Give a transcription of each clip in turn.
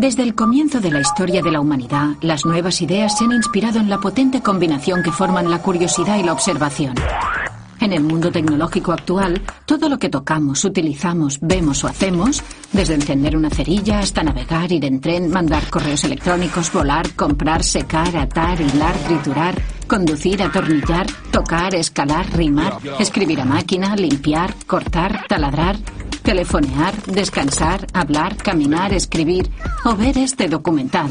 Desde el comienzo de la historia de la humanidad, las nuevas ideas se han inspirado en la potente combinación que forman la curiosidad y la observación. En el mundo tecnológico actual, todo lo que tocamos, utilizamos, vemos o hacemos, desde encender una cerilla hasta navegar, ir en tren, mandar correos electrónicos, volar, comprar, secar, atar, hilar, triturar, conducir, atornillar, tocar, escalar, rimar, escribir a máquina, limpiar, cortar, taladrar, telefonear, descansar, hablar, caminar, escribir o ver este documental.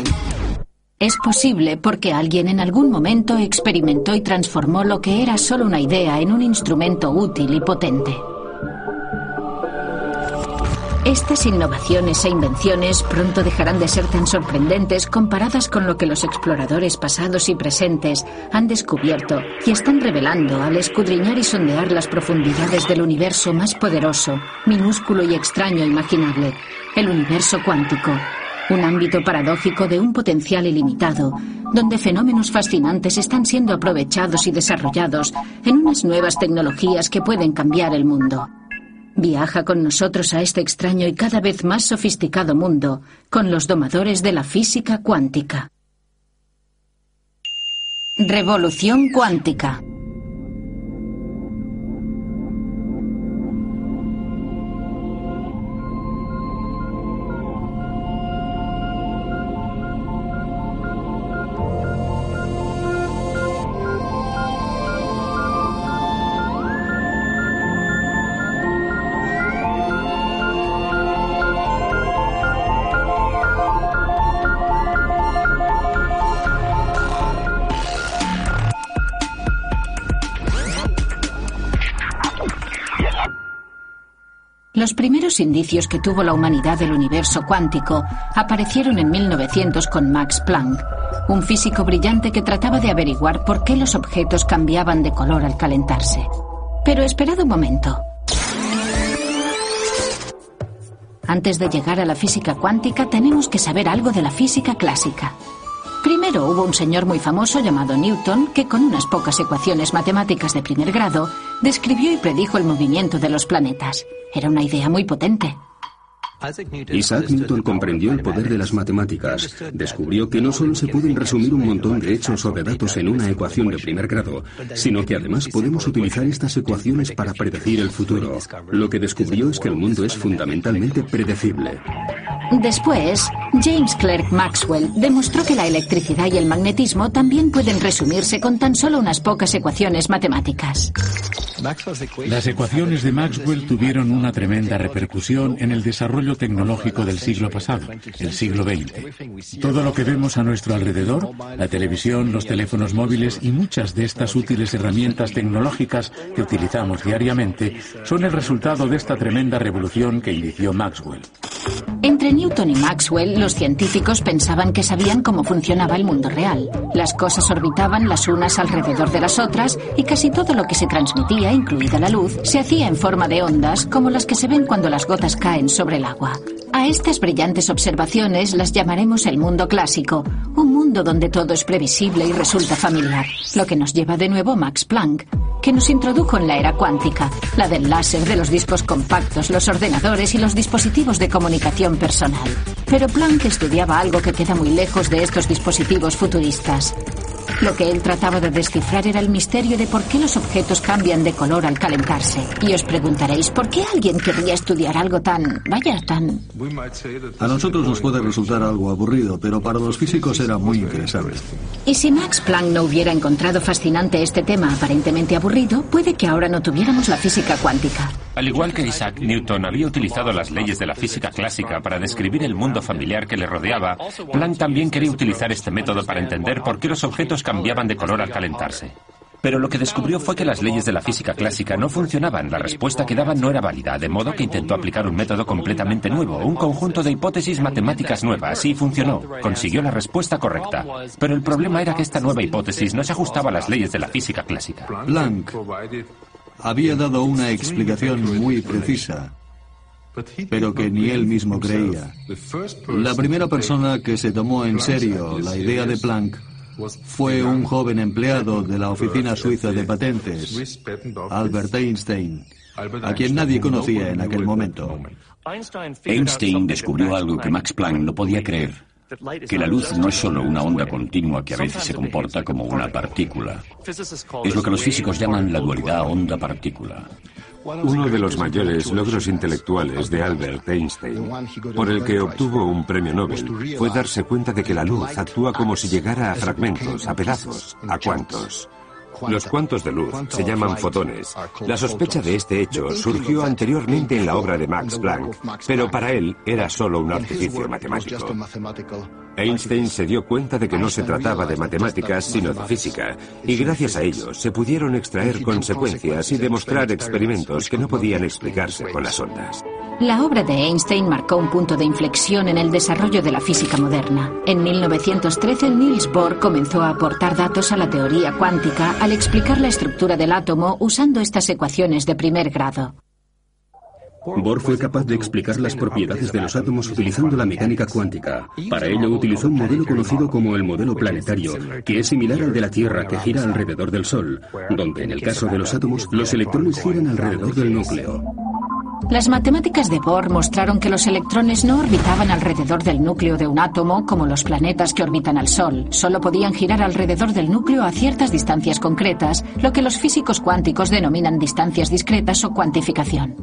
Es posible porque alguien en algún momento experimentó y transformó lo que era solo una idea en un instrumento útil y potente. Estas innovaciones e invenciones pronto dejarán de ser tan sorprendentes comparadas con lo que los exploradores pasados y presentes han descubierto y están revelando al escudriñar y sondear las profundidades del universo más poderoso, minúsculo y extraño imaginable, el universo cuántico, un ámbito paradójico de un potencial ilimitado, donde fenómenos fascinantes están siendo aprovechados y desarrollados en unas nuevas tecnologías que pueden cambiar el mundo. Viaja con nosotros a este extraño y cada vez más sofisticado mundo con los domadores de la física cuántica. Revolución cuántica. Los primeros indicios que tuvo la humanidad del universo cuántico aparecieron en 1900 con Max Planck, un físico brillante que trataba de averiguar por qué los objetos cambiaban de color al calentarse. Pero esperad un momento. Antes de llegar a la física cuántica tenemos que saber algo de la física clásica. Primero hubo un señor muy famoso llamado Newton que con unas pocas ecuaciones matemáticas de primer grado describió y predijo el movimiento de los planetas. Era una idea muy potente. Isaac Newton comprendió el poder de las matemáticas. Descubrió que no solo se pueden resumir un montón de hechos o de datos en una ecuación de primer grado, sino que además podemos utilizar estas ecuaciones para predecir el futuro. Lo que descubrió es que el mundo es fundamentalmente predecible. Después, James Clerk Maxwell demostró que la electricidad y el magnetismo también pueden resumirse con tan solo unas pocas ecuaciones matemáticas. Las ecuaciones de Maxwell tuvieron una tremenda repercusión en el desarrollo tecnológico del siglo pasado, el siglo XX. Todo lo que vemos a nuestro alrededor, la televisión, los teléfonos móviles y muchas de estas útiles herramientas tecnológicas que utilizamos diariamente, son el resultado de esta tremenda revolución que inició Maxwell. Entre Newton y Maxwell, los científicos pensaban que sabían cómo funcionaba el mundo real. Las cosas orbitaban las unas alrededor de las otras y casi todo lo que se transmitía, incluida la luz, se hacía en forma de ondas como las que se ven cuando las gotas caen sobre el agua. A estas brillantes observaciones las llamaremos el mundo clásico, un mundo donde todo es previsible y resulta familiar, lo que nos lleva de nuevo Max Planck, que nos introdujo en la era cuántica, la del láser, de los discos compactos, los ordenadores y los dispositivos de comunicación personal. Pero Planck estudiaba algo que queda muy lejos de estos dispositivos futuristas. Lo que él trataba de descifrar era el misterio de por qué los objetos cambian de color al calentarse. Y os preguntaréis, ¿por qué alguien querría estudiar algo tan... vaya, tan... A nosotros nos puede resultar algo aburrido, pero para los físicos era muy interesante. Y si Max Planck no hubiera encontrado fascinante este tema aparentemente aburrido, puede que ahora no tuviéramos la física cuántica. Al igual que Isaac Newton había utilizado las leyes de la física clásica para describir el mundo familiar que le rodeaba, Planck también quería utilizar este método para entender por qué los objetos cambiaban de color al calentarse. Pero lo que descubrió fue que las leyes de la física clásica no funcionaban, la respuesta que daban no era válida, de modo que intentó aplicar un método completamente nuevo, un conjunto de hipótesis matemáticas nuevas, y funcionó, consiguió la respuesta correcta. Pero el problema era que esta nueva hipótesis no se ajustaba a las leyes de la física clásica. Planck había dado una explicación muy precisa, pero que ni él mismo creía. La primera persona que se tomó en serio la idea de Planck fue un joven empleado de la Oficina Suiza de Patentes, Albert Einstein. a quien nadie conocía en aquel momento. Einstein descubrió algo que Max Planck no podía creer, que la luz no es solo una onda continua que a veces se comporta como una partícula. Es lo que los físicos llaman la dualidad onda-partícula. Uno de los mayores logros intelectuales de Albert Einstein, por el que obtuvo un premio Nobel, fue darse cuenta de que la luz actúa como si llegara a fragmentos, a pedazos, a cuantos. Los cuantos de luz se llaman fotones. La sospecha de este hecho surgió anteriormente en la obra de Max Planck, pero para él era solo un artificio matemático. Einstein se dio cuenta de que no se trataba de matemáticas, sino de física, y gracias a ello se pudieron extraer consecuencias y demostrar experimentos que no podían explicarse con las ondas. La obra de Einstein marcó un punto de inflexión en el desarrollo de la física moderna. En 1913, Niels Bohr comenzó a aportar datos a la teoría cuántica al explicar la estructura del átomo usando estas ecuaciones de primer grado. Bohr fue capaz de explicar las propiedades de los átomos utilizando la mecánica cuántica. Para ello utilizó un modelo conocido como el modelo planetario, que es similar al de la Tierra que gira alrededor del Sol, donde en el caso de los átomos los electrones giran alrededor del núcleo. Las matemáticas de Bohr mostraron que los electrones no orbitaban alrededor del núcleo de un átomo como los planetas que orbitan al Sol. Solo podían girar alrededor del núcleo a ciertas distancias concretas, lo que los físicos cuánticos denominan distancias discretas o cuantificación.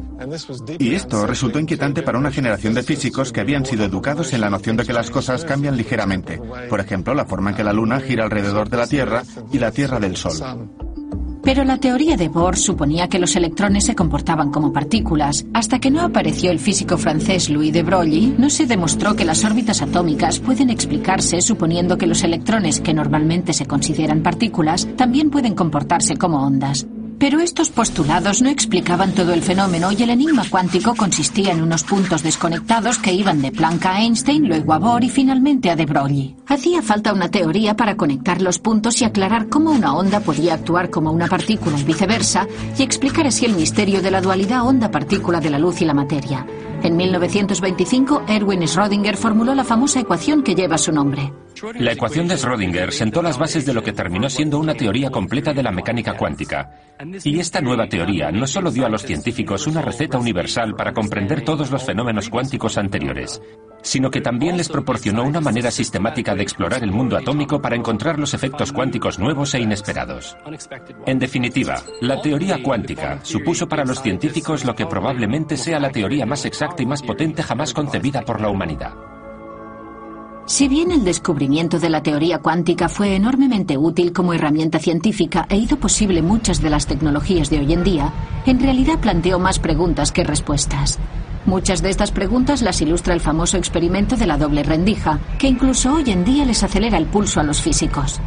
Y esto resultó inquietante para una generación de físicos que habían sido educados en la noción de que las cosas cambian ligeramente. Por ejemplo, la forma en que la Luna gira alrededor de la Tierra y la Tierra del Sol. Pero la teoría de Bohr suponía que los electrones se comportaban como partículas. Hasta que no apareció el físico francés Louis de Broglie, no se demostró que las órbitas atómicas pueden explicarse suponiendo que los electrones, que normalmente se consideran partículas, también pueden comportarse como ondas. Pero estos postulados no explicaban todo el fenómeno y el enigma cuántico consistía en unos puntos desconectados que iban de Planck a Einstein, luego a Bohr y finalmente a de Broglie. Hacía falta una teoría para conectar los puntos y aclarar cómo una onda podía actuar como una partícula y viceversa, y explicar así el misterio de la dualidad onda-partícula de la luz y la materia. En 1925, Erwin Schrödinger formuló la famosa ecuación que lleva su nombre. La ecuación de Schrödinger sentó las bases de lo que terminó siendo una teoría completa de la mecánica cuántica. Y esta nueva teoría no solo dio a los científicos una receta universal para comprender todos los fenómenos cuánticos anteriores, sino que también les proporcionó una manera sistemática de explorar el mundo atómico para encontrar los efectos cuánticos nuevos e inesperados. En definitiva, la teoría cuántica supuso para los científicos lo que probablemente sea la teoría más exacta y más potente jamás concebida por la humanidad. Si bien el descubrimiento de la teoría cuántica fue enormemente útil como herramienta científica e hizo posible muchas de las tecnologías de hoy en día, en realidad planteó más preguntas que respuestas. Muchas de estas preguntas las ilustra el famoso experimento de la doble rendija, que incluso hoy en día les acelera el pulso a los físicos.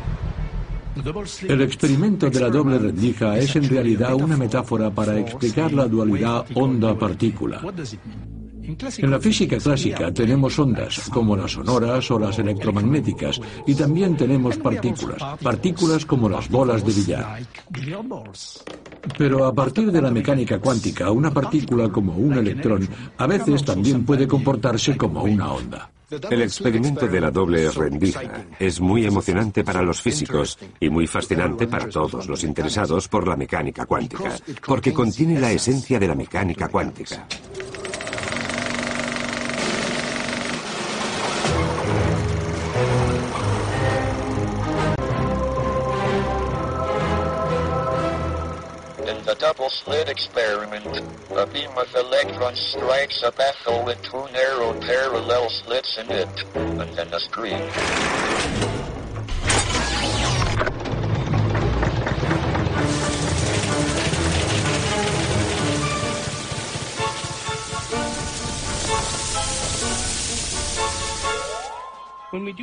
El experimento de la doble rendija es en realidad una metáfora para explicar la dualidad onda-partícula. En la física clásica tenemos ondas, como las sonoras o las electromagnéticas, y también tenemos partículas, partículas como las bolas de billar. Pero a partir de la mecánica cuántica, una partícula como un electrón a veces también puede comportarse como una onda. El experimento de la doble rendija es muy emocionante para los físicos y muy fascinante para todos los interesados por la mecánica cuántica, porque contiene la esencia de la mecánica cuántica. Double slit experiment. A beam of electrons strikes a baffle with two narrow parallel slits in it, and then a screen.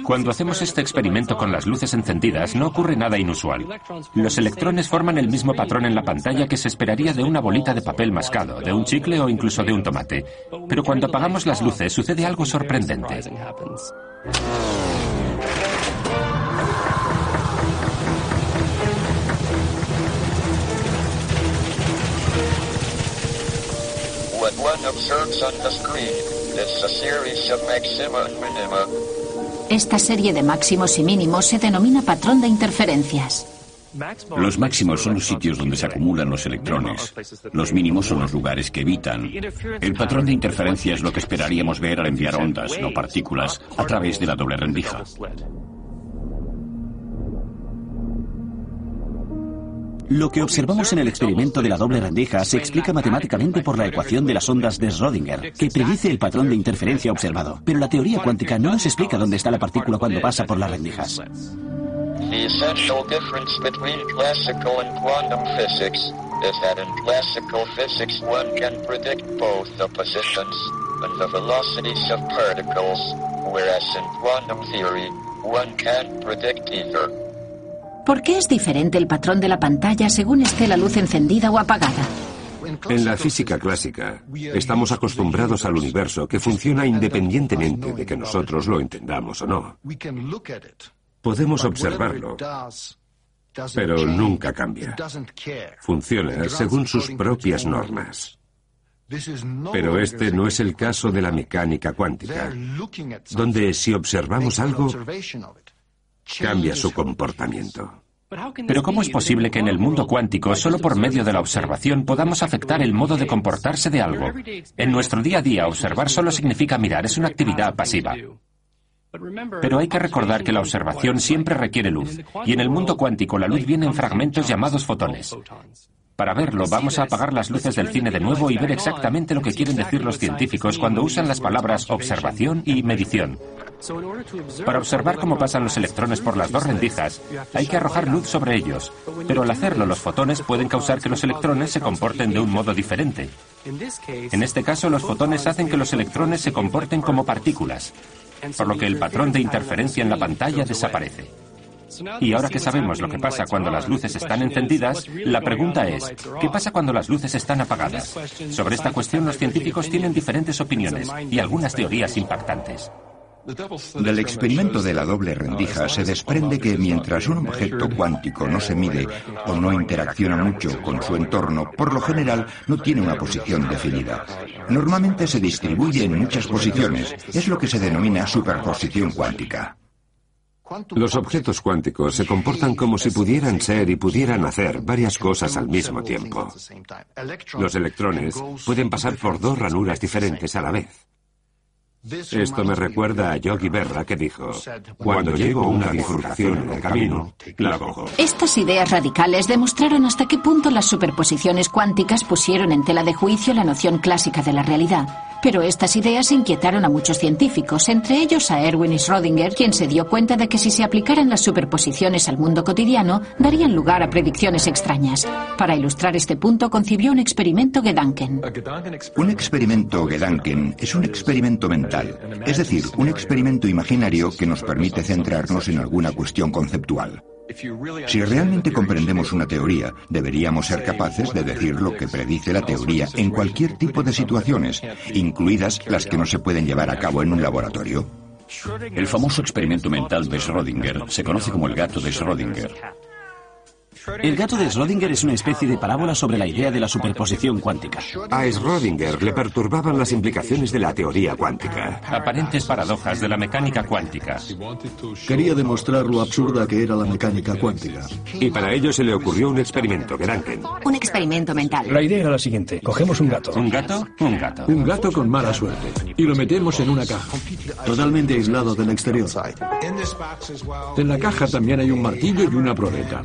Cuando hacemos este experimento con las luces encendidas no ocurre nada inusual. Los electrones forman el mismo patrón en la pantalla que se esperaría de una bolita de papel mascado, de un chicle o incluso de un tomate. Pero cuando apagamos las luces sucede algo sorprendente. One observes on the screen a series of maxima and minima Esta serie de máximos y mínimos se denomina patrón de interferencias. Los máximos son los sitios donde se acumulan los electrones. Los mínimos son los lugares que evitan. El patrón de interferencia es lo que esperaríamos ver al enviar ondas, no partículas, a través de la doble rendija. Lo que observamos en el experimento de la doble rendija se explica matemáticamente por la ecuación de las ondas de Schrödinger, que predice el patrón de interferencia observado. Pero la teoría cuántica no nos explica dónde está la partícula cuando pasa por las rendijas. The essential difference between classical and quantum physics is that in classical physics one can predict both the positions and the velocities of particles, whereas in quantum theory one can't predict either. ¿Por qué es diferente el patrón de la pantalla según esté la luz encendida o apagada? En la física clásica, estamos acostumbrados al universo que funciona independientemente de que nosotros lo entendamos o no. Podemos observarlo, pero nunca cambia. Funciona según sus propias normas. Pero este no es el caso de la mecánica cuántica, donde si observamos algo, cambia su comportamiento. Pero ¿cómo es posible que en el mundo cuántico, solo por medio de la observación, podamos afectar el modo de comportarse de algo? En nuestro día a día, observar solo significa mirar, es una actividad pasiva. Pero hay que recordar que la observación siempre requiere luz, y en el mundo cuántico la luz viene en fragmentos llamados fotones. Para verlo, vamos a apagar las luces del cine de nuevo y ver exactamente lo que quieren decir los científicos cuando usan las palabras observación y medición. Para observar cómo pasan los electrones por las dos rendijas, hay que arrojar luz sobre ellos, pero al hacerlo los fotones pueden causar que los electrones se comporten de un modo diferente. En este caso, los fotones hacen que los electrones se comporten como partículas, por lo que el patrón de interferencia en la pantalla desaparece. Y ahora que sabemos lo que pasa cuando las luces están encendidas, la pregunta es, ¿qué pasa cuando las luces están apagadas? Sobre esta cuestión los científicos tienen diferentes opiniones y algunas teorías impactantes. Del experimento de la doble rendija se desprende que mientras un objeto cuántico no se mide o no interacciona mucho con su entorno, por lo general no tiene una posición definida. Normalmente se distribuye en muchas posiciones. Es lo que se denomina superposición cuántica. Los objetos cuánticos se comportan como si pudieran ser y pudieran hacer varias cosas al mismo tiempo. Los electrones pueden pasar por dos ranuras diferentes a la vez. Esto me recuerda a Yogi Berra que dijo, cuando llego a una bifurcación en el camino, la cojo. Estas ideas radicales demostraron hasta qué punto las superposiciones cuánticas pusieron en tela de juicio la noción clásica de la realidad. Pero estas ideas inquietaron a muchos científicos, entre ellos a Erwin y Schrödinger, quien se dio cuenta de que si se aplicaran las superposiciones al mundo cotidiano, darían lugar a predicciones extrañas. Para ilustrar este punto, concibió un experimento Gedanken. Un experimento Gedanken es un experimento mental, es decir, un experimento imaginario que nos permite centrarnos en alguna cuestión conceptual. Si realmente comprendemos una teoría, deberíamos ser capaces de decir lo que predice la teoría en cualquier tipo de situaciones, incluidas las que no se pueden llevar a cabo en un laboratorio. El famoso experimento mental de Schrödinger se conoce como el gato de Schrödinger. El gato de Schrödinger es una especie de parábola sobre la idea de la superposición cuántica. A Schrödinger le perturbaban las implicaciones de la teoría cuántica. Aparentes paradojas de la mecánica cuántica. Quería demostrar lo absurda que era la mecánica cuántica. Y para ello se le ocurrió un experimento Gedanken. Un experimento mental. La idea era la siguiente. Cogemos un gato. ¿Un gato? Un gato. Un gato con mala suerte. Y lo metemos en una caja. Totalmente aislado del exterior. En la caja también hay un martillo y una proleta.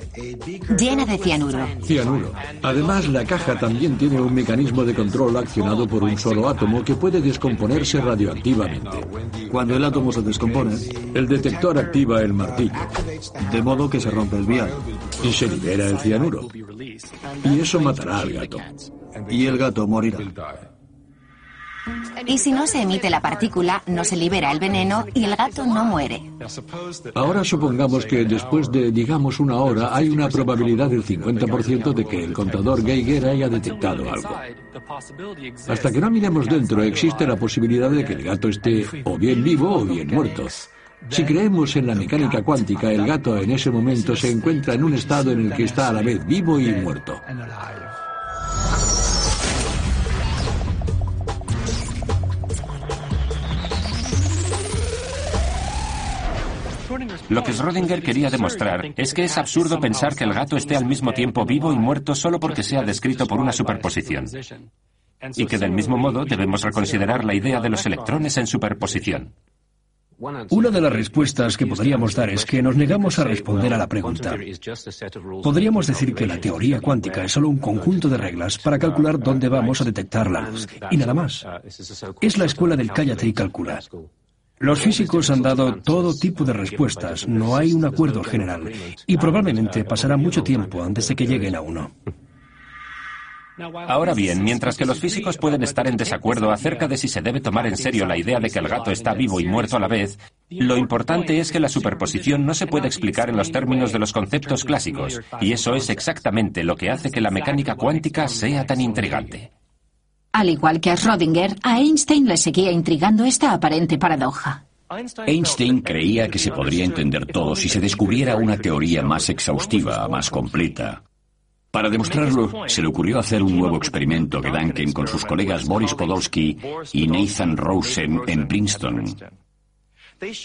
Llena de cianuro. Cianuro. Además, la caja también tiene un mecanismo de control accionado por un solo átomo que puede descomponerse radioactivamente. Cuando el átomo se descompone, el detector activa el martillo. De modo que se rompe el vial. Y se libera el cianuro. Y eso matará al gato. Y el gato morirá. Y si no se emite la partícula, no se libera el veneno y el gato no muere. Ahora supongamos que después de, digamos, una hora hay una probabilidad del 50% de que el contador Geiger haya detectado algo. Hasta que no miremos dentro, existe la posibilidad de que el gato esté o bien vivo o bien muerto. Si creemos en la mecánica cuántica, el gato en ese momento se encuentra en un estado en el que está a la vez vivo y muerto. Lo que Schrödinger quería demostrar es que es absurdo pensar que el gato esté al mismo tiempo vivo y muerto solo porque sea descrito por una superposición. Y que del mismo modo debemos reconsiderar la idea de los electrones en superposición. Una de las respuestas que podríamos dar es que nos negamos a responder a la pregunta. Podríamos decir que la teoría cuántica es solo un conjunto de reglas para calcular dónde vamos a detectar la luz, y nada más. Es la escuela del cállate y calcula. Los físicos han dado todo tipo de respuestas, no hay un acuerdo general, y probablemente pasará mucho tiempo antes de que lleguen a uno. Ahora bien, mientras que los físicos pueden estar en desacuerdo acerca de si se debe tomar en serio la idea de que el gato está vivo y muerto a la vez, lo importante es que la superposición no se puede explicar en los términos de los conceptos clásicos, y eso es exactamente lo que hace que la mecánica cuántica sea tan intrigante. Al igual que a Schrödinger, a Einstein le seguía intrigando esta aparente paradoja. Einstein creía que se podría entender todo si se descubriera una teoría más exhaustiva, más completa. Para demostrarlo, se le ocurrió hacer un nuevo experimento que Duncan con sus colegas Boris Podolsky y Nathan Rosen en Princeton.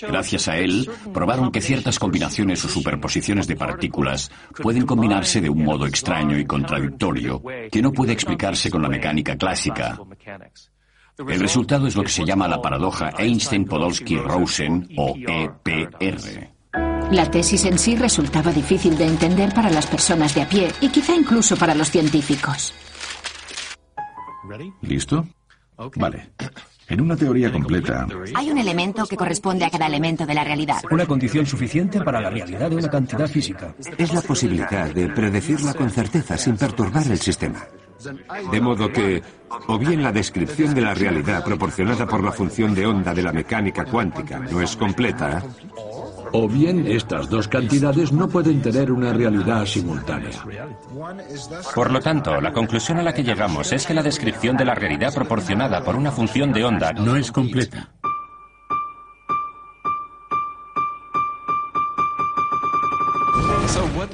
Gracias a él, probaron que ciertas combinaciones o superposiciones de partículas pueden combinarse de un modo extraño y contradictorio que no puede explicarse con la mecánica clásica. El resultado es lo que se llama la paradoja Einstein-Podolsky-Rosen o EPR. La tesis en sí resultaba difícil de entender para las personas de a pie y quizá incluso para los científicos. ¿Listo? Vale. En una teoría completa, Hay un elemento que corresponde a cada elemento de la realidad. Una condición suficiente para la realidad de una cantidad física. Es la posibilidad de predecirla con certeza sin perturbar el sistema. De modo que, o bien la descripción de la realidad proporcionada por la función de onda de la mecánica cuántica no es completa, O bien estas dos cantidades no pueden tener una realidad simultánea. Por lo tanto, la conclusión a la que llegamos es que la descripción de la realidad proporcionada por una función de onda no es completa.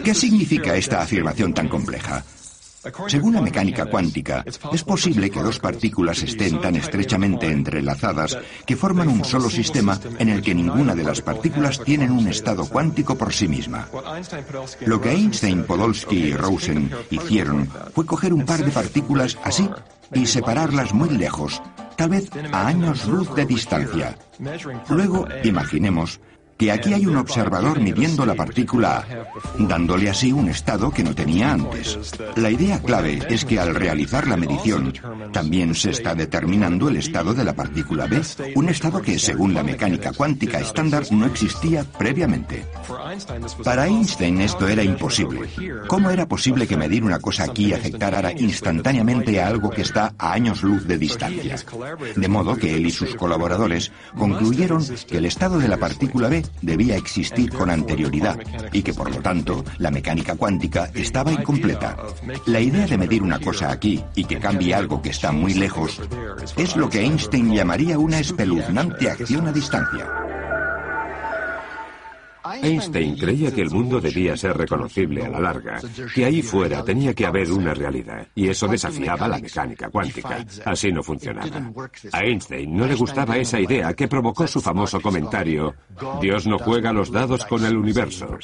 ¿Qué significa esta afirmación tan compleja? Según la mecánica cuántica, es posible que dos partículas estén tan estrechamente entrelazadas que forman un solo sistema en el que ninguna de las partículas tienen un estado cuántico por sí misma. Lo que Einstein, Podolsky y Rosen hicieron fue coger un par de partículas así y separarlas muy lejos, tal vez a años luz de distancia. Luego, imaginemos que aquí hay un observador midiendo la partícula A, dándole así un estado que no tenía antes. La idea clave es que al realizar la medición, también se está determinando el estado de la partícula B, un estado que, según la mecánica cuántica estándar, no existía previamente. Para Einstein esto era imposible. ¿Cómo era posible que medir una cosa aquí afectara instantáneamente a algo que está a años luz de distancia? De modo que él y sus colaboradores concluyeron que el estado de la partícula B debía existir con anterioridad y que por lo tanto la mecánica cuántica estaba incompleta. La idea de medir una cosa aquí y que cambie algo que está muy lejos es lo que Einstein llamaría una espeluznante acción a distancia. Einstein creía que el mundo debía ser reconocible a la larga, que ahí fuera tenía que haber una realidad, y eso desafiaba la mecánica cuántica. Así no funcionaba. A Einstein no le gustaba esa idea que provocó su famoso comentario, Dios no juega los dados con el universo.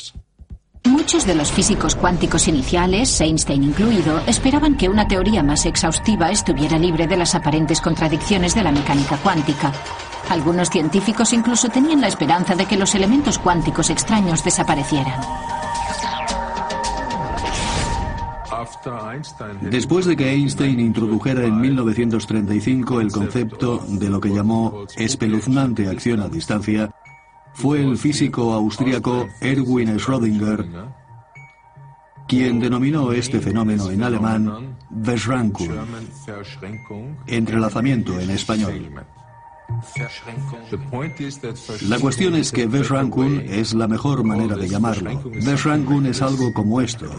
Muchos de los físicos cuánticos iniciales, Einstein incluido, esperaban que una teoría más exhaustiva estuviera libre de las aparentes contradicciones de la mecánica cuántica. Algunos científicos incluso tenían la esperanza de que los elementos cuánticos extraños desaparecieran. Después de que Einstein introdujera en 1935 el concepto de lo que llamó espeluznante acción a distancia, fue el físico austríaco Erwin Schrödinger quien denominó este fenómeno en alemán Beschränkung, entrelazamiento en español. La cuestión es que Beschränkung es la mejor manera de llamarlo. Beschränkung es algo como esto,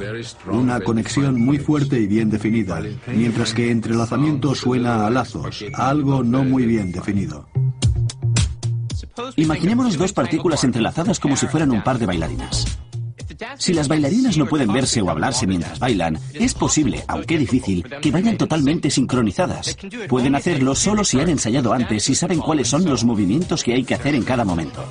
una conexión muy fuerte y bien definida, mientras que entrelazamiento suena a lazos, a algo no muy bien definido. Imaginémonos dos partículas entrelazadas como si fueran un par de bailarinas. Si las bailarinas no pueden verse o hablarse mientras bailan, es posible, aunque difícil, que vayan totalmente sincronizadas. Pueden hacerlo solo si han ensayado antes y saben cuáles son los movimientos que hay que hacer en cada momento.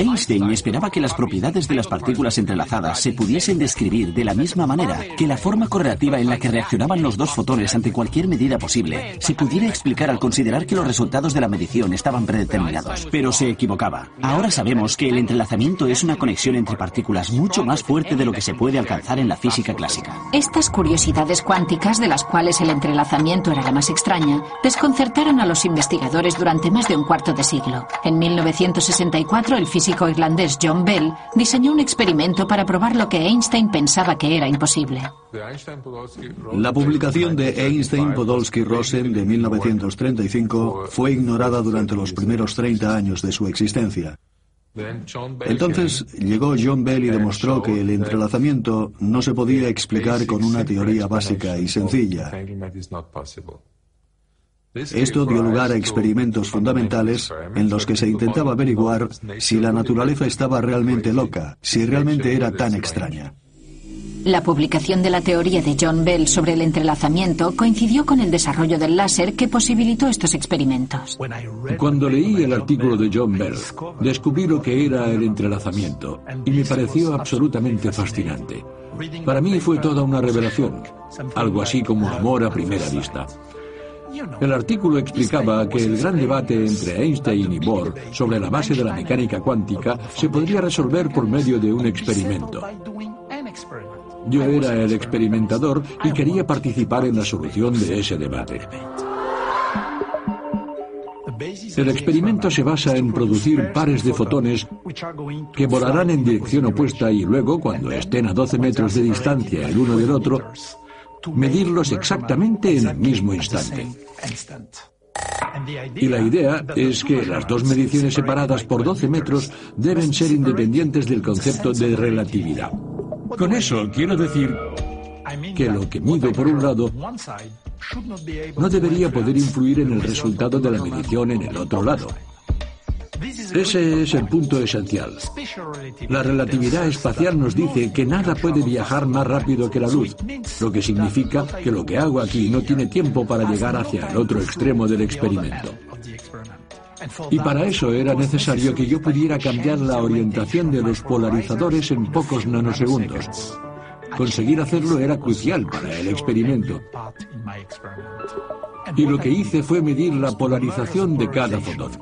Einstein esperaba que las propiedades de las partículas entrelazadas se pudiesen describir de la misma manera, que la forma correlativa en la que reaccionaban los dos fotones ante cualquier medida posible se pudiera explicar al considerar que los resultados de la medición estaban predeterminados. Pero se equivocaba. Ahora sabemos que el entrelazamiento es una conexión entre partículas mucho más fuerte de lo que se puede alcanzar en la física clásica. Estas curiosidades cuánticas, de las cuales el entrelazamiento era la más extraña, desconcertaron a los investigadores durante más de un cuarto de siglo. En 1964, el físico irlandés John Bell diseñó un experimento para probar lo que Einstein pensaba que era imposible. La publicación de Einstein-Podolsky-Rosen de 1935 fue ignorada durante los primeros 30 años de su existencia. Entonces llegó John Bell y demostró que el entrelazamiento no se podía explicar con una teoría básica y sencilla. Esto dio lugar a experimentos fundamentales en los que se intentaba averiguar si la naturaleza estaba realmente loca, si realmente era tan extraña. La publicación de la teoría de John Bell sobre el entrelazamiento coincidió con el desarrollo del láser que posibilitó estos experimentos. Cuando leí el artículo de John Bell, descubrí lo que era el entrelazamiento y me pareció absolutamente fascinante. Para mí fue toda una revelación, algo así como amor a primera vista. El artículo explicaba que el gran debate entre Einstein y Bohr sobre la base de la mecánica cuántica se podría resolver por medio de un experimento. Yo era el experimentador y quería participar en la solución de ese debate. El experimento se basa en producir pares de fotones que volarán en dirección opuesta y luego, cuando estén a 12 metros de distancia el uno del otro, medirlos exactamente en el mismo instante. Y la idea es que las dos mediciones separadas por 12 metros deben ser independientes del concepto de relatividad. Con eso quiero decir que lo que mido por un lado no debería poder influir en el resultado de la medición en el otro lado. Ese es el punto esencial. La relatividad espacial nos dice que nada puede viajar más rápido que la luz, lo que significa que lo que hago aquí no tiene tiempo para llegar hacia el otro extremo del experimento. Y para eso era necesario que yo pudiera cambiar la orientación de los polarizadores en pocos nanosegundos. Conseguir hacerlo era crucial para el experimento. Y lo que hice fue medir la polarización de cada fotón.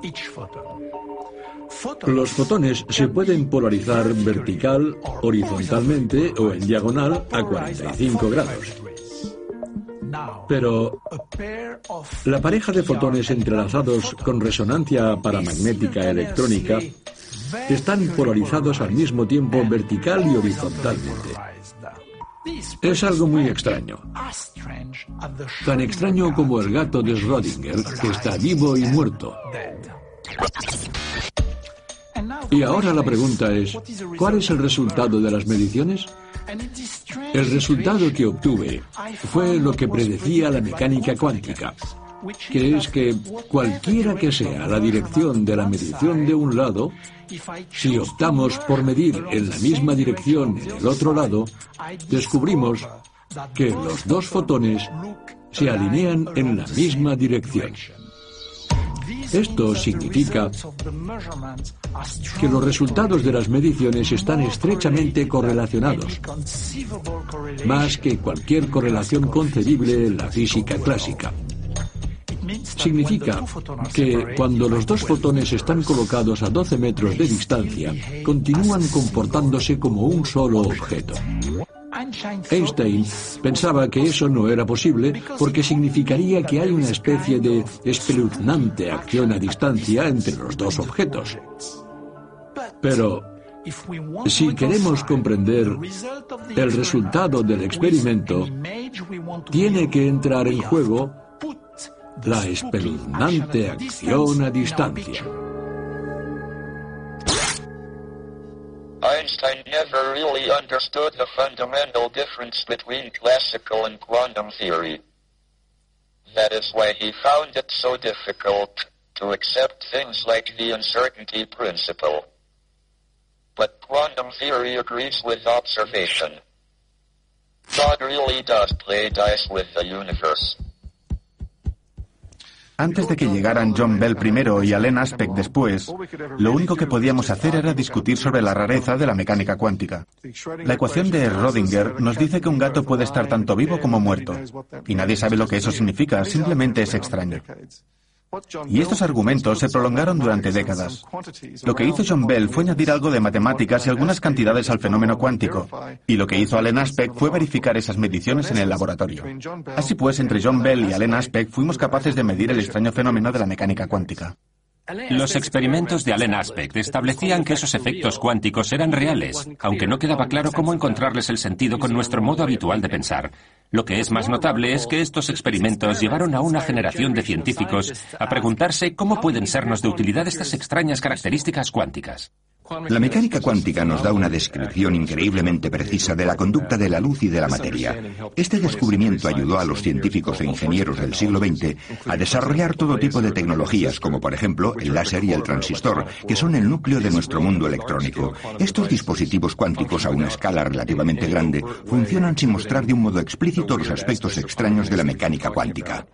Los fotones se pueden polarizar vertical, horizontalmente o en diagonal a 45 grados. Pero la pareja de fotones entrelazados con resonancia paramagnética electrónica están polarizados al mismo tiempo vertical y horizontalmente. Es algo muy extraño. Tan extraño como el gato de Schrödinger, que está vivo y muerto. Y ahora la pregunta es, ¿cuál es el resultado de las mediciones? El resultado que obtuve fue lo que predecía la mecánica cuántica, que es que cualquiera que sea la dirección de la medición de un lado, si optamos por medir en la misma dirección en el otro lado, descubrimos que los dos fotones se alinean en la misma dirección. Esto significa que los resultados de las mediciones están estrechamente correlacionados, más que cualquier correlación concebible en la física clásica. Significa que cuando los dos fotones están colocados a 12 metros de distancia, continúan comportándose como un solo objeto. Einstein pensaba que eso no era posible porque significaría que hay una especie de espeluznante acción a distancia entre los dos objetos. Pero si queremos comprender el resultado del experimento, tiene que entrar en juego la espeluznante acción a distancia. Einstein never really understood the fundamental difference between classical and quantum theory. That is why he found it so difficult to accept things like the uncertainty principle. But quantum theory agrees with observation. God really does play dice with the universe. Antes de que llegaran John Bell primero y Alain Aspect después, lo único que podíamos hacer era discutir sobre la rareza de la mecánica cuántica. La ecuación de Rodinger nos dice que un gato puede estar tanto vivo como muerto, y nadie sabe lo que eso significa, simplemente es extraño. Y estos argumentos se prolongaron durante décadas. Lo que hizo John Bell fue añadir algo de matemáticas y algunas cantidades al fenómeno cuántico, y lo que hizo Allen Aspect fue verificar esas mediciones en el laboratorio. Así pues, entre John Bell y Allen Aspect fuimos capaces de medir el extraño fenómeno de la mecánica cuántica. Los experimentos de Allen Aspect establecían que esos efectos cuánticos eran reales, aunque no quedaba claro cómo encontrarles el sentido con nuestro modo habitual de pensar. Lo que es más notable es que estos experimentos llevaron a una generación de científicos a preguntarse cómo pueden sernos de utilidad estas extrañas características cuánticas. La mecánica cuántica nos da una descripción increíblemente precisa de la conducta de la luz y de la materia. Este descubrimiento ayudó a los científicos e ingenieros del siglo XX a desarrollar todo tipo de tecnologías, como por ejemplo el láser y el transistor, que son el núcleo de nuestro mundo electrónico. Estos dispositivos cuánticos a una escala relativamente grande funcionan sin mostrar de un modo explícito los aspectos extraños de la mecánica cuántica.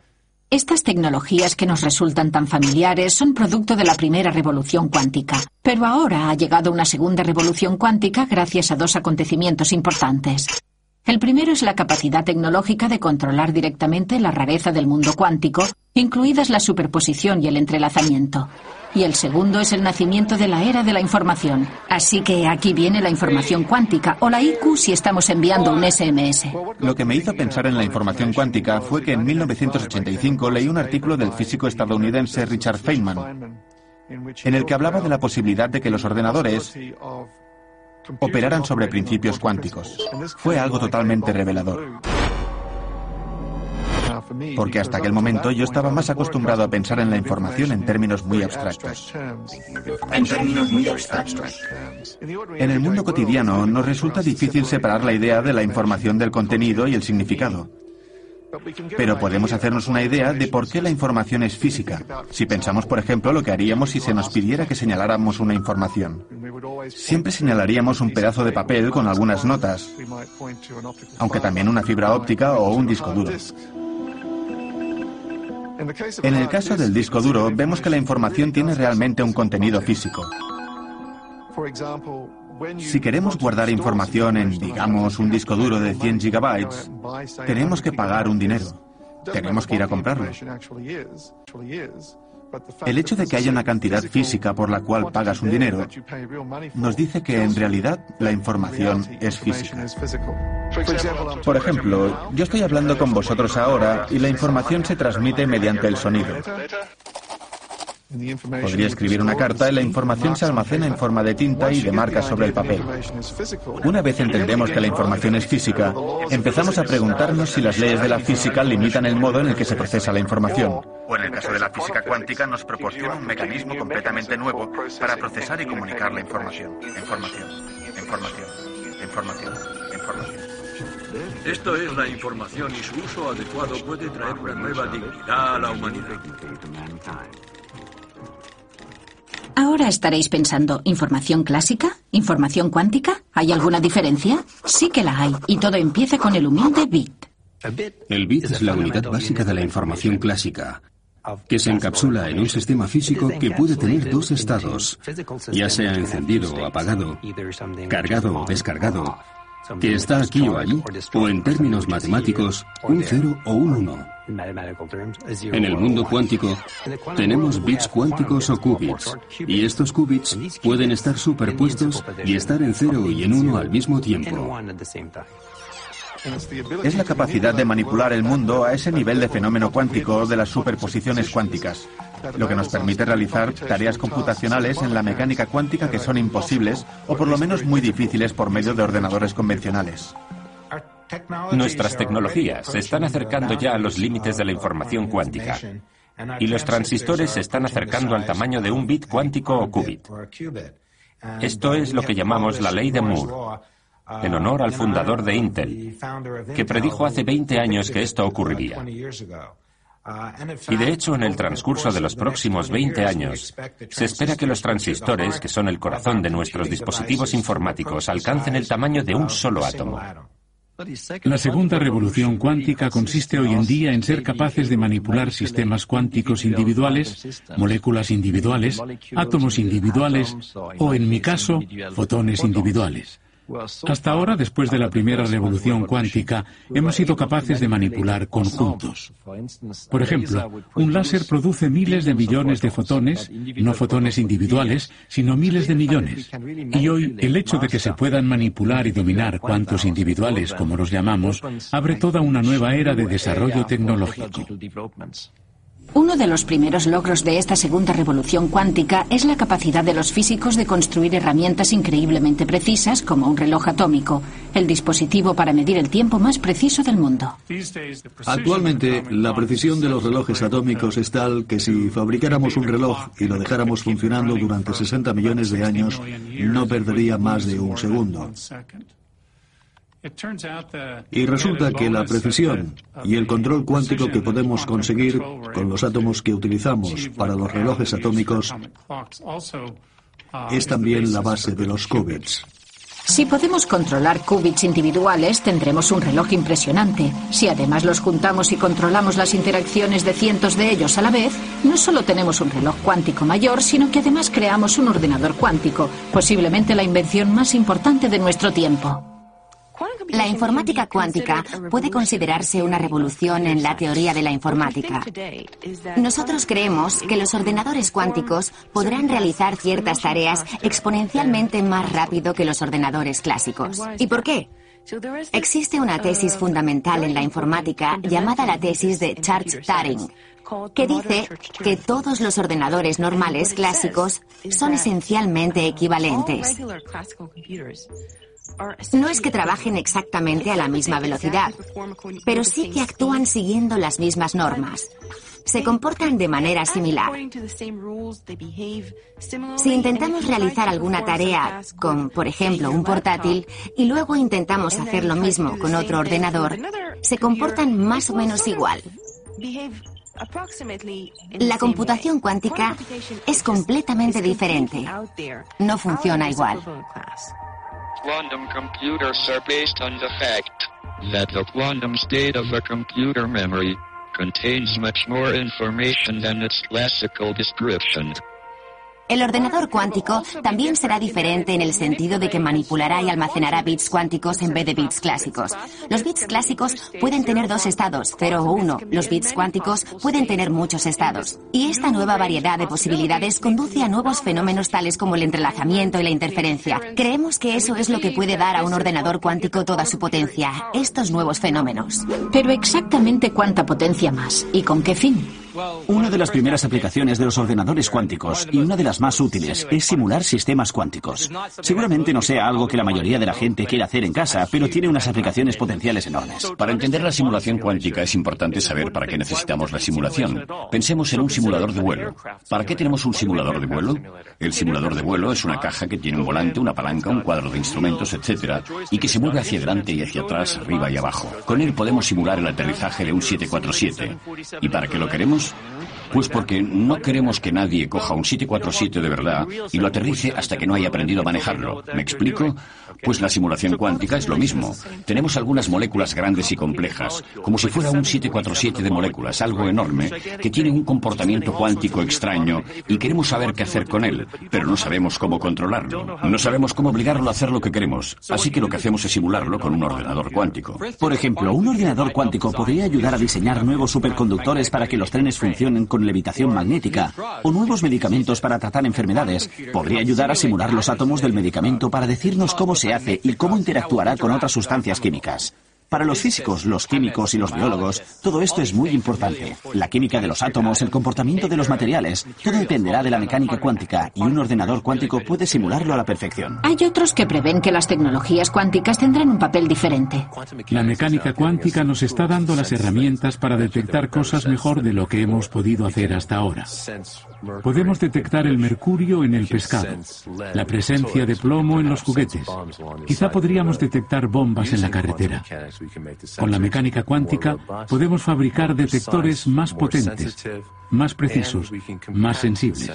Estas tecnologías que nos resultan tan familiares son producto de la primera revolución cuántica. Pero ahora ha llegado una segunda revolución cuántica gracias a dos acontecimientos importantes. El primero es la capacidad tecnológica de controlar directamente la rareza del mundo cuántico, incluidas la superposición y el entrelazamiento y el segundo es el nacimiento de la era de la información. Así que aquí viene la información cuántica, o la IQ si estamos enviando un SMS. Lo que me hizo pensar en la información cuántica fue que en 1985 leí un artículo del físico estadounidense Richard Feynman, en el que hablaba de la posibilidad de que los ordenadores operaran sobre principios cuánticos. Fue algo totalmente revelador porque hasta aquel momento yo estaba más acostumbrado a pensar en la información en términos muy abstractos. En términos muy abstractos. En el mundo cotidiano nos resulta difícil separar la idea de la información del contenido y el significado. Pero podemos hacernos una idea de por qué la información es física, si pensamos, por ejemplo, lo que haríamos si se nos pidiera que señaláramos una información. Siempre señalaríamos un pedazo de papel con algunas notas, aunque también una fibra óptica o un disco duro. En el caso del disco duro, vemos que la información tiene realmente un contenido físico. Si queremos guardar información en, digamos, un disco duro de 100 gigabytes, tenemos que pagar un dinero. Tenemos que ir a comprarlo. El hecho de que haya una cantidad física por la cual pagas un dinero nos dice que en realidad la información es física. Por ejemplo, yo estoy hablando con vosotros ahora y la información se transmite mediante el sonido. Podría escribir una carta y la información se almacena en forma de tinta y de marcas sobre el papel. Una vez entendemos que la información es física, empezamos a preguntarnos si las leyes de la física limitan el modo en el que se procesa la información. O en el caso de la física cuántica nos proporciona un mecanismo completamente nuevo para procesar y comunicar la información. Información, información, información. Esto es la información y su uso adecuado puede traer una nueva dignidad a la humanidad. Ahora estaréis pensando, ¿información clásica? ¿Información cuántica? ¿Hay alguna diferencia? Sí que la hay, y todo empieza con el humilde bit. El bit es la unidad básica de la información clásica, que se encapsula en un sistema físico que puede tener dos estados, ya sea encendido o apagado, cargado o descargado, que está aquí o allí, o en términos matemáticos, un 0 o un 1. En el mundo cuántico tenemos bits cuánticos o qubits, y estos qubits pueden estar superpuestos y estar en 0 y en 1 al mismo tiempo. Es la capacidad de manipular el mundo a ese nivel de fenómeno cuántico de las superposiciones cuánticas, lo que nos permite realizar tareas computacionales en la mecánica cuántica que son imposibles o por lo menos muy difíciles por medio de ordenadores convencionales. Nuestras tecnologías se están acercando ya a los límites de la información cuántica y los transistores se están acercando al tamaño de un bit cuántico o qubit. Esto es lo que llamamos la ley de Moore, en honor al fundador de Intel, que predijo hace 20 años que esto ocurriría. Y de hecho, en el transcurso de los próximos 20 años, se espera que los transistores, que son el corazón de nuestros dispositivos informáticos, alcancen el tamaño de un solo átomo. La segunda revolución cuántica consiste hoy en día en ser capaces de manipular sistemas cuánticos individuales, moléculas individuales, átomos individuales o, en mi caso, fotones individuales. Hasta ahora, después de la primera revolución cuántica, hemos sido capaces de manipular conjuntos. Por ejemplo, un láser produce miles de millones de fotones, no fotones individuales, sino miles de millones. Y hoy, el hecho de que se puedan manipular y dominar cuantos individuales, como los llamamos, abre toda una nueva era de desarrollo tecnológico. Uno de los primeros logros de esta segunda revolución cuántica es la capacidad de los físicos de construir herramientas increíblemente precisas como un reloj atómico, el dispositivo para medir el tiempo más preciso del mundo. Actualmente, la precisión de los relojes atómicos es tal que si fabricáramos un reloj y lo dejáramos funcionando durante 60 millones de años, no perdería más de un segundo. Y resulta que la precisión y el control cuántico que podemos conseguir con los átomos que utilizamos para los relojes atómicos es también la base de los qubits. Si podemos controlar qubits individuales, tendremos un reloj impresionante. Si además los juntamos y controlamos las interacciones de cientos de ellos a la vez, no solo tenemos un reloj cuántico mayor, sino que además creamos un ordenador cuántico, posiblemente la invención más importante de nuestro tiempo. La informática cuántica puede considerarse una revolución en la teoría de la informática. Nosotros creemos que los ordenadores cuánticos podrán realizar ciertas tareas exponencialmente más rápido que los ordenadores clásicos. ¿Y por qué? Existe una tesis fundamental en la informática llamada la tesis de Church-Turing, que dice que todos los ordenadores normales clásicos son esencialmente equivalentes. No es que trabajen exactamente a la misma velocidad, pero sí que actúan siguiendo las mismas normas. Se comportan de manera similar. Si intentamos realizar alguna tarea con, por ejemplo, un portátil y luego intentamos hacer lo mismo con otro ordenador, se comportan más o menos igual. La computación cuántica es completamente diferente. No funciona igual. Quantum computers are based on the fact that the quantum state of a computer memory contains much more information than its classical description. El ordenador cuántico también será diferente en el sentido de que manipulará y almacenará bits cuánticos en vez de bits clásicos. Los bits clásicos pueden tener dos estados, 0 o 1. Los bits cuánticos pueden tener muchos estados. Y esta nueva variedad de posibilidades conduce a nuevos fenómenos tales como el entrelazamiento y la interferencia. Creemos que eso es lo que puede dar a un ordenador cuántico toda su potencia, estos nuevos fenómenos. Pero exactamente cuánta potencia más y con qué fin. Una de las primeras aplicaciones de los ordenadores cuánticos y una de las más útiles es simular sistemas cuánticos. Seguramente no sea algo que la mayoría de la gente quiera hacer en casa, pero tiene unas aplicaciones potenciales enormes. Para entender la simulación cuántica es importante saber para qué necesitamos la simulación. Pensemos en un simulador de vuelo. ¿Para qué tenemos un simulador de vuelo? El simulador de vuelo es una caja que tiene un volante, una palanca, un cuadro de instrumentos, etc., y que se mueve hacia adelante y hacia atrás, arriba y abajo. Con él podemos simular el aterrizaje de un 747. ¿Y para qué lo queremos? Pues porque no queremos que nadie coja un 747 de verdad y lo aterrice hasta que no haya aprendido a manejarlo. ¿Me explico? Pues la simulación cuántica es lo mismo. Tenemos algunas moléculas grandes y complejas, como si fuera un 747 de moléculas, algo enorme, que tiene un comportamiento cuántico extraño y queremos saber qué hacer con él, pero no sabemos cómo controlarlo. No sabemos cómo obligarlo a hacer lo que queremos, así que lo que hacemos es simularlo con un ordenador cuántico. Por ejemplo, un ordenador cuántico podría ayudar a diseñar nuevos superconductores para que los trenes funcionen con levitación magnética o nuevos medicamentos para tratar enfermedades. Podría ayudar a simular los átomos del medicamento para decirnos cómo se hace y cómo interactuará con otras sustancias químicas. Para los físicos, los químicos y los biólogos, todo esto es muy importante. La química de los átomos, el comportamiento de los materiales, todo dependerá de la mecánica cuántica y un ordenador cuántico puede simularlo a la perfección. Hay otros que prevén que las tecnologías cuánticas tendrán un papel diferente. La mecánica cuántica nos está dando las herramientas para detectar cosas mejor de lo que hemos podido hacer hasta ahora. Podemos detectar el mercurio en el pescado, la presencia de plomo en los juguetes. Quizá podríamos detectar bombas en la carretera. Con la mecánica cuántica podemos fabricar detectores más potentes, más precisos, más sensibles.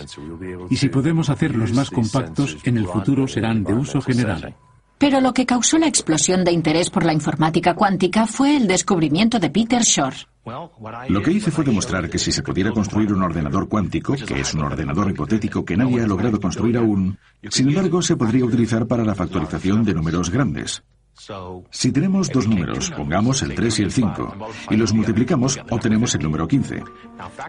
Y si podemos hacerlos más compactos, en el futuro serán de uso general. Pero lo que causó la explosión de interés por la informática cuántica fue el descubrimiento de Peter Shor. Lo que hice fue demostrar que si se pudiera construir un ordenador cuántico, que es un ordenador hipotético que nadie ha logrado construir aún, sin embargo se podría utilizar para la factorización de números grandes. Si tenemos dos números, pongamos el 3 y el 5, y los multiplicamos, obtenemos el número 15.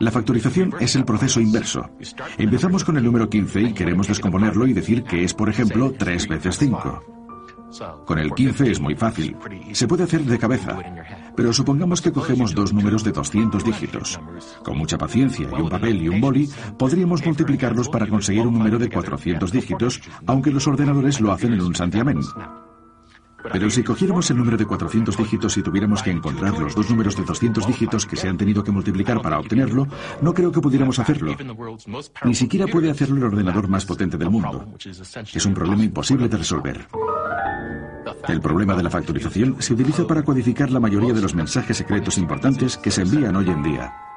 La factorización es el proceso inverso. Empezamos con el número 15 y queremos descomponerlo y decir que es, por ejemplo, 3 veces 5. Con el 15 es muy fácil. Se puede hacer de cabeza. Pero supongamos que cogemos dos números de 200 dígitos. Con mucha paciencia y un papel y un boli, podríamos multiplicarlos para conseguir un número de 400 dígitos, aunque los ordenadores lo hacen en un santiamén. Pero si cogiéramos el número de 400 dígitos y tuviéramos que encontrar los dos números de 200 dígitos que se han tenido que multiplicar para obtenerlo, no creo que pudiéramos hacerlo. Ni siquiera puede hacerlo el ordenador más potente del mundo. Es un problema imposible de resolver. El problema de la factorización se utiliza para codificar la mayoría de los mensajes secretos importantes que se envían hoy en día.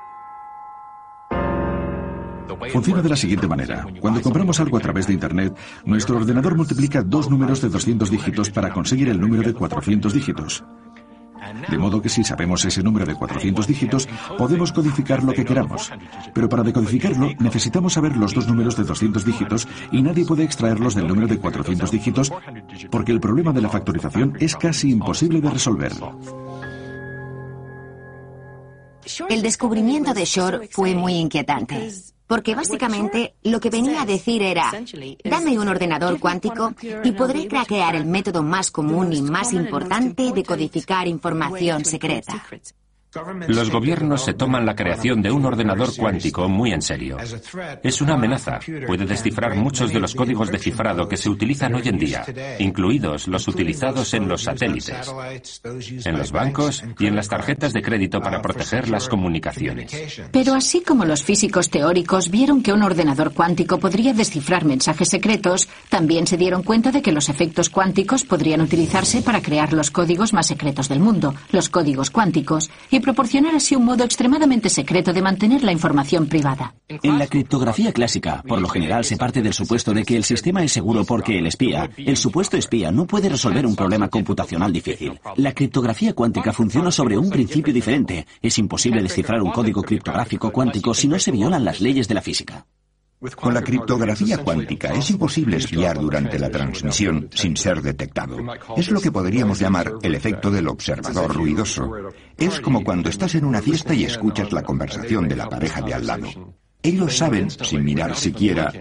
Funciona de la siguiente manera. Cuando compramos algo a través de Internet, nuestro ordenador multiplica dos números de 200 dígitos para conseguir el número de 400 dígitos. De modo que si sabemos ese número de 400 dígitos, podemos codificar lo que queramos. Pero para decodificarlo necesitamos saber los dos números de 200 dígitos y nadie puede extraerlos del número de 400 dígitos porque el problema de la factorización es casi imposible de resolver. El descubrimiento de Shor fue muy inquietante. Porque básicamente lo que venía a decir era, dame un ordenador cuántico y podré craquear el método más común y más importante de codificar información secreta. Los gobiernos se toman la creación de un ordenador cuántico muy en serio. Es una amenaza. Puede descifrar muchos de los códigos de cifrado que se utilizan hoy en día, incluidos los utilizados en los satélites, en los bancos y en las tarjetas de crédito para proteger las comunicaciones. Pero así como los físicos teóricos vieron que un ordenador cuántico podría descifrar mensajes secretos, también se dieron cuenta de que los efectos cuánticos podrían utilizarse para crear los códigos más secretos del mundo, los códigos cuánticos, y proporcionar así un modo extremadamente secreto de mantener la información privada. En la criptografía clásica, por lo general se parte del supuesto de que el sistema es seguro porque el espía, el supuesto espía, no puede resolver un problema computacional difícil. La criptografía cuántica funciona sobre un principio diferente. Es imposible descifrar un código criptográfico cuántico si no se violan las leyes de la física. Con la criptografía cuántica es imposible espiar durante la transmisión sin ser detectado. Es lo que podríamos llamar el efecto del observador ruidoso. Es como cuando estás en una fiesta y escuchas la conversación de la pareja de al lado. Ellos saben, sin mirar siquiera,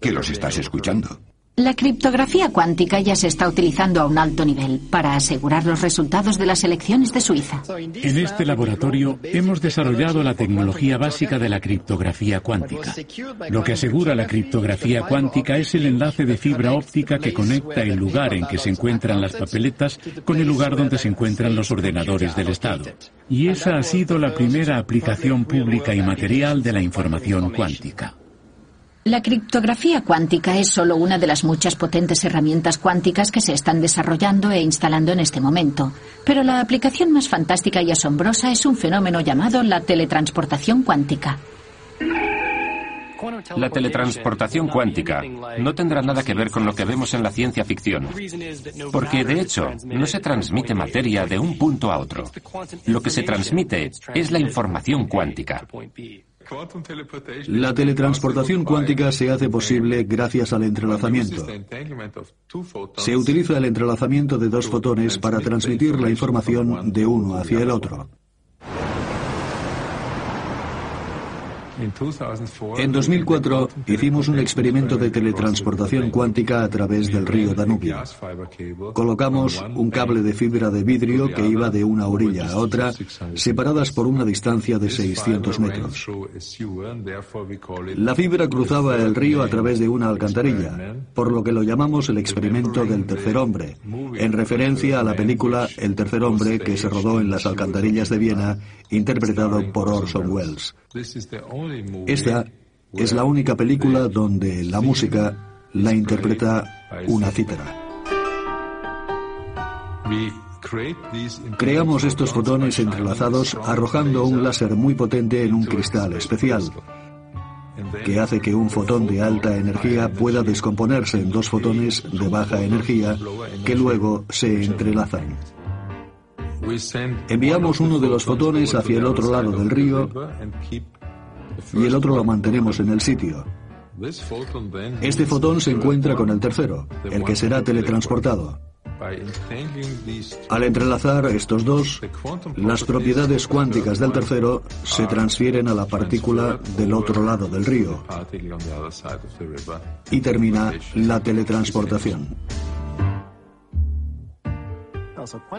que los estás escuchando. La criptografía cuántica ya se está utilizando a un alto nivel para asegurar los resultados de las elecciones de Suiza. En este laboratorio hemos desarrollado la tecnología básica de la criptografía cuántica. Lo que asegura la criptografía cuántica es el enlace de fibra óptica que conecta el lugar en que se encuentran las papeletas con el lugar donde se encuentran los ordenadores del Estado. Y esa ha sido la primera aplicación pública y material de la información cuántica. La criptografía cuántica es solo una de las muchas potentes herramientas cuánticas que se están desarrollando e instalando en este momento. Pero la aplicación más fantástica y asombrosa es un fenómeno llamado la teletransportación cuántica. La teletransportación cuántica no tendrá nada que ver con lo que vemos en la ciencia ficción, porque de hecho no se transmite materia de un punto a otro. Lo que se transmite es la información cuántica. La teletransportación cuántica se hace posible gracias al entrelazamiento. Se utiliza el entrelazamiento de dos fotones para transmitir la información de uno hacia el otro. En 2004 hicimos un experimento de teletransportación cuántica a través del río Danubio. Colocamos un cable de fibra de vidrio que iba de una orilla a otra, separadas por una distancia de 600 metros. La fibra cruzaba el río a través de una alcantarilla, por lo que lo llamamos el experimento del tercer hombre, en referencia a la película El tercer hombre que se rodó en las alcantarillas de Viena, interpretado por Orson Welles. Esta es la única película donde la música la interpreta una cítara. Creamos estos fotones entrelazados arrojando un láser muy potente en un cristal especial. que hace que un fotón de alta energía pueda descomponerse en dos fotones de baja energía que luego se entrelazan. Enviamos uno de los fotones hacia el otro lado del río y el otro lo mantenemos en el sitio. Este fotón se encuentra con el tercero, el que será teletransportado. Al entrelazar estos dos, las propiedades cuánticas del tercero se transfieren a la partícula del otro lado del río y termina la teletransportación.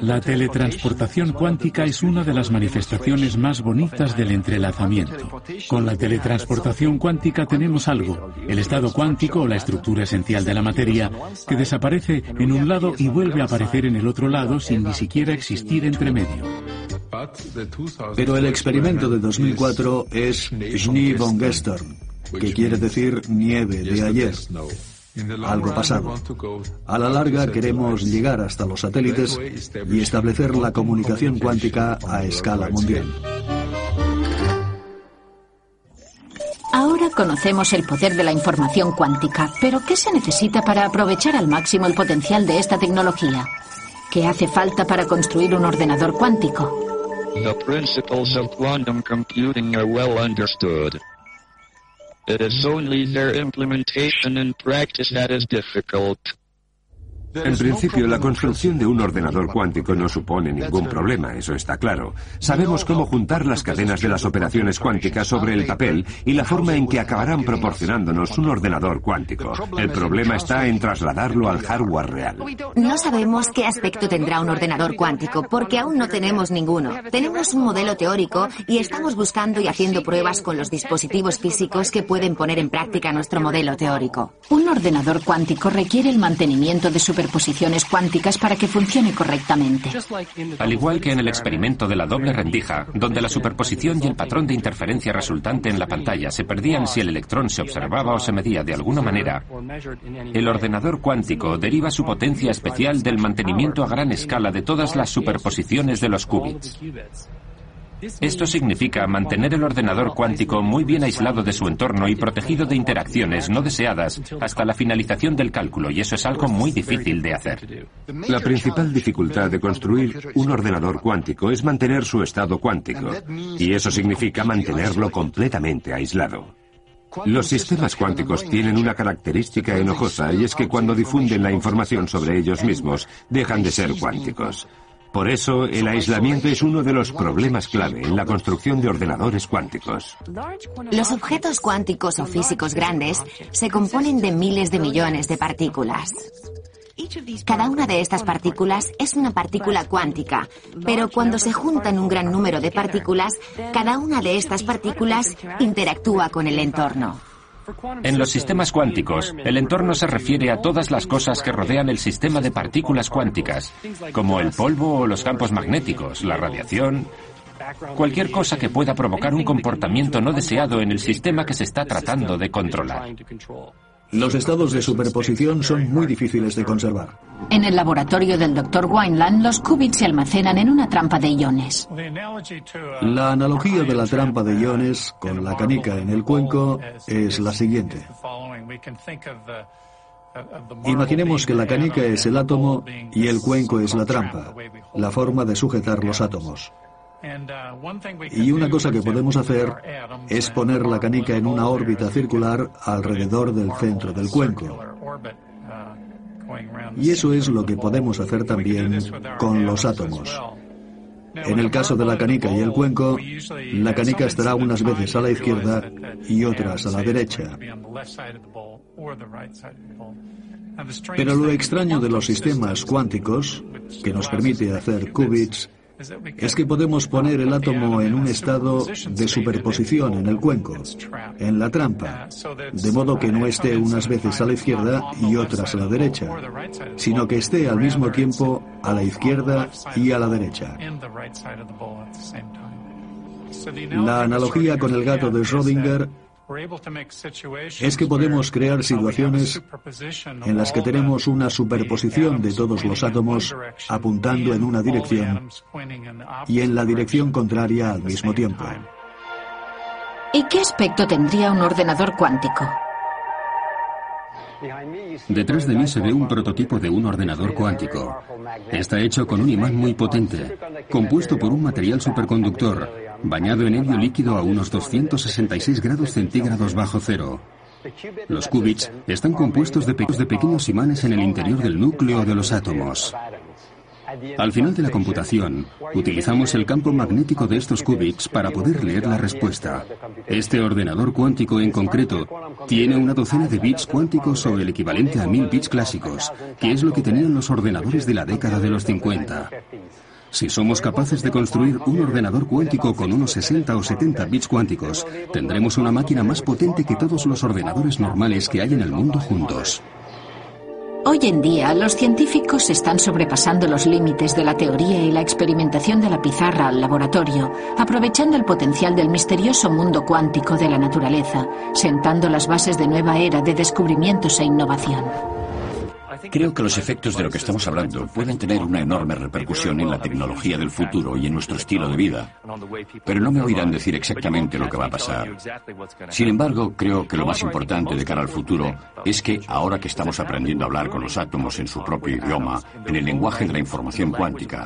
La teletransportación cuántica es una de las manifestaciones más bonitas del entrelazamiento. Con la teletransportación cuántica tenemos algo, el estado cuántico o la estructura esencial de la materia, que desaparece en un lado y vuelve a aparecer en el otro lado sin ni siquiera existir entre medio. Pero el experimento de 2004 es Schnee von gestern, que quiere decir nieve de ayer algo pasado. A la larga queremos llegar hasta los satélites y establecer la comunicación cuántica a escala mundial. Ahora conocemos el poder de la información cuántica, pero ¿qué se necesita para aprovechar al máximo el potencial de esta tecnología? ¿Qué hace falta para construir un ordenador cuántico? The principles of quantum computing are well understood. It is only their implementation in practice that is difficult. En principio, la construcción de un ordenador cuántico no supone ningún problema, eso está claro. Sabemos cómo juntar las cadenas de las operaciones cuánticas sobre el papel y la forma en que acabarán proporcionándonos un ordenador cuántico. El problema está en trasladarlo al hardware real. No sabemos qué aspecto tendrá un ordenador cuántico, porque aún no tenemos ninguno. Tenemos un modelo teórico y estamos buscando y haciendo pruebas con los dispositivos físicos que pueden poner en práctica nuestro modelo teórico. Un ordenador cuántico requiere el mantenimiento de su superposiciones cuánticas para que funcione correctamente. Al igual que en el experimento de la doble rendija, donde la superposición y el patrón de interferencia resultante en la pantalla se perdían si el electrón se observaba o se medía de alguna manera, el ordenador cuántico deriva su potencia especial del mantenimiento a gran escala de todas las superposiciones de los qubits. Esto significa mantener el ordenador cuántico muy bien aislado de su entorno y protegido de interacciones no deseadas hasta la finalización del cálculo, y eso es algo muy difícil de hacer. La principal dificultad de construir un ordenador cuántico es mantener su estado cuántico, y eso significa mantenerlo completamente aislado. Los sistemas cuánticos tienen una característica enojosa y es que cuando difunden la información sobre ellos mismos dejan de ser cuánticos. Por eso, el aislamiento es uno de los problemas clave en la construcción de ordenadores cuánticos. Los objetos cuánticos o físicos grandes se componen de miles de millones de partículas. Cada una de estas partículas es una partícula cuántica, pero cuando se juntan un gran número de partículas, cada una de estas partículas interactúa con el entorno. En los sistemas cuánticos, el entorno se refiere a todas las cosas que rodean el sistema de partículas cuánticas, como el polvo o los campos magnéticos, la radiación, cualquier cosa que pueda provocar un comportamiento no deseado en el sistema que se está tratando de controlar. Los estados de superposición son muy difíciles de conservar. En el laboratorio del Dr. Wineland, los qubits se almacenan en una trampa de iones. La analogía de la trampa de iones con la canica en el cuenco es la siguiente. Imaginemos que la canica es el átomo y el cuenco es la trampa, la forma de sujetar los átomos. Y una cosa que podemos hacer es poner la canica en una órbita circular alrededor del centro del cuenco. Y eso es lo que podemos hacer también con los átomos. En el caso de la canica y el cuenco, la canica estará unas veces a la izquierda y otras a la derecha. Pero lo extraño de los sistemas cuánticos, que nos permite hacer qubits, es que podemos poner el átomo en un estado de superposición en el cuenco, en la trampa, de modo que no esté unas veces a la izquierda y otras a la derecha, sino que esté al mismo tiempo a la izquierda y a la derecha. La analogía con el gato de Schrödinger es que podemos crear situaciones en las que tenemos una superposición de todos los átomos apuntando en una dirección y en la dirección contraria al mismo tiempo. ¿Y qué aspecto tendría un ordenador cuántico? Detrás de mí se ve un prototipo de un ordenador cuántico. Está hecho con un imán muy potente, compuesto por un material superconductor, bañado en helio líquido a unos 266 grados centígrados bajo cero. Los qubits están compuestos de, de pequeños imanes en el interior del núcleo de los átomos. Al final de la computación, utilizamos el campo magnético de estos qubits para poder leer la respuesta. Este ordenador cuántico en concreto tiene una docena de bits cuánticos o el equivalente a mil bits clásicos, que es lo que tenían los ordenadores de la década de los 50. Si somos capaces de construir un ordenador cuántico con unos 60 o 70 bits cuánticos, tendremos una máquina más potente que todos los ordenadores normales que hay en el mundo juntos. Hoy en día, los científicos están sobrepasando los límites de la teoría y la experimentación de la pizarra al laboratorio, aprovechando el potencial del misterioso mundo cuántico de la naturaleza, sentando las bases de nueva era de descubrimientos e innovación. Creo que los efectos de lo que estamos hablando pueden tener una enorme repercusión en la tecnología del futuro y en nuestro estilo de vida. Pero no me oirán decir exactamente lo que va a pasar. Sin embargo, creo que lo más importante de cara al futuro es que ahora que estamos aprendiendo a hablar con los átomos en su propio idioma, en el lenguaje de la información cuántica,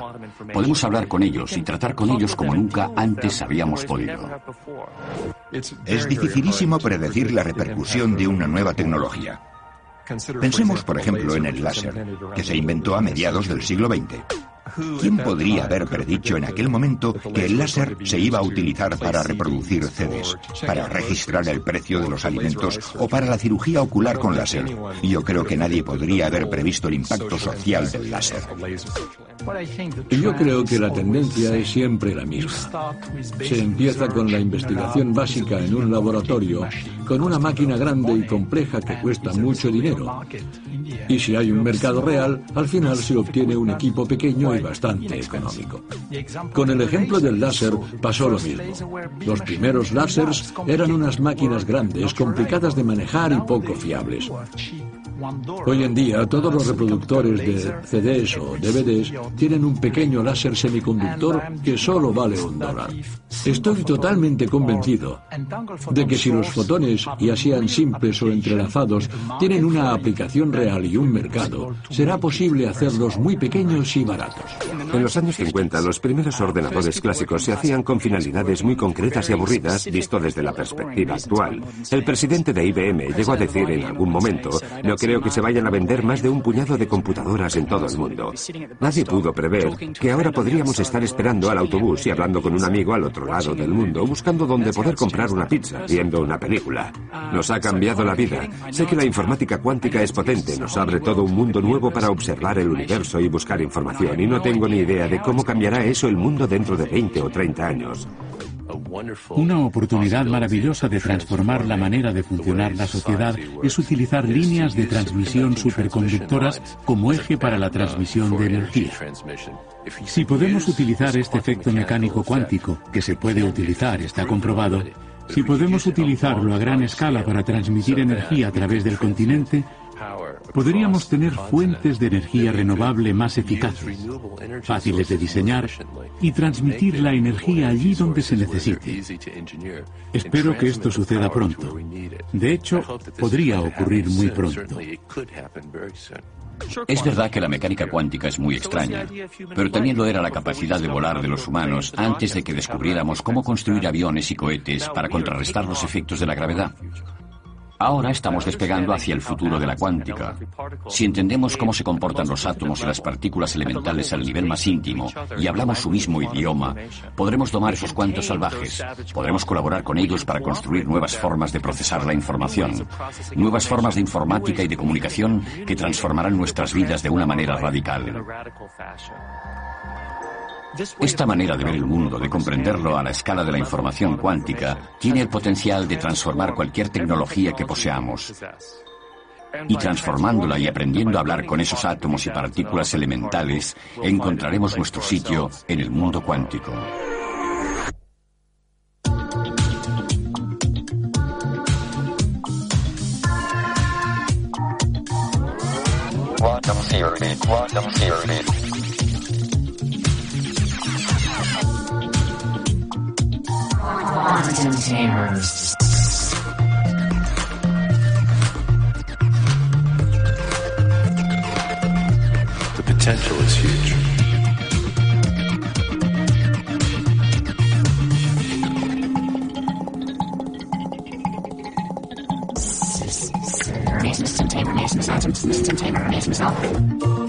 podemos hablar con ellos y tratar con ellos como nunca antes habíamos podido. Es dificilísimo predecir la repercusión de una nueva tecnología. Pensemos, por ejemplo, en el láser, que se inventó a mediados del siglo XX. ¿Quién podría haber predicho en aquel momento que el láser se iba a utilizar para reproducir CDs, para registrar el precio de los alimentos o para la cirugía ocular con láser? Yo creo que nadie podría haber previsto el impacto social del láser. Yo creo que la tendencia es siempre la misma. Se empieza con la investigación básica en un laboratorio, con una máquina grande y compleja que cuesta mucho dinero. Y si hay un mercado real, al final se obtiene un equipo pequeño y bastante económico. Con el ejemplo del láser pasó lo mismo. Los primeros láseres eran unas máquinas grandes, complicadas de manejar y poco fiables. Hoy en día todos los reproductores de CDs o DVDs tienen un pequeño láser semiconductor que solo vale un dólar. Estoy totalmente convencido de que si los fotones, ya sean simples o entrelazados, tienen una aplicación real y un mercado, será posible hacerlos muy pequeños y baratos. En los años 50, los primeros ordenadores clásicos se hacían con finalidades muy concretas y aburridas, visto desde la perspectiva actual. El presidente de IBM llegó a decir en algún momento, no creo que se vayan a vender más de un puñado de computadoras en todo el mundo. Nadie pudo prever que ahora podríamos estar esperando al autobús y hablando con un amigo al otro lado del mundo, buscando dónde poder comprar una pizza, viendo una película. Nos ha cambiado la vida. Sé que la informática cuántica es potente, nos abre todo un mundo nuevo para observar el universo y buscar información, y no tengo ni idea de cómo cambiará eso el mundo dentro de 20 o 30 años. Una oportunidad maravillosa de transformar la manera de funcionar la sociedad es utilizar líneas de transmisión superconductoras como eje para la transmisión de energía. Si podemos utilizar este efecto mecánico cuántico, que se puede utilizar, está comprobado, si podemos utilizarlo a gran escala para transmitir energía a través del continente, podríamos tener fuentes de energía renovable más eficaces, fáciles de diseñar y transmitir la energía allí donde se necesite. Espero que esto suceda pronto. De hecho, podría ocurrir muy pronto. Es verdad que la mecánica cuántica es muy extraña, pero también lo era la capacidad de volar de los humanos antes de que descubriéramos cómo construir aviones y cohetes para contrarrestar los efectos de la gravedad. Ahora estamos despegando hacia el futuro de la cuántica. Si entendemos cómo se comportan los átomos y las partículas elementales al nivel más íntimo y hablamos su mismo idioma, podremos domar esos cuantos salvajes. Podremos colaborar con ellos para construir nuevas formas de procesar la información, nuevas formas de informática y de comunicación que transformarán nuestras vidas de una manera radical. Esta manera de ver el mundo, de comprenderlo a la escala de la información cuántica, tiene el potencial de transformar cualquier tecnología que poseamos. Y transformándola y aprendiendo a hablar con esos átomos y partículas elementales, encontraremos nuestro sitio en el mundo cuántico. Quantum theory, quantum theory. The potential is huge. System tamer, nation, system tamer, nation, self.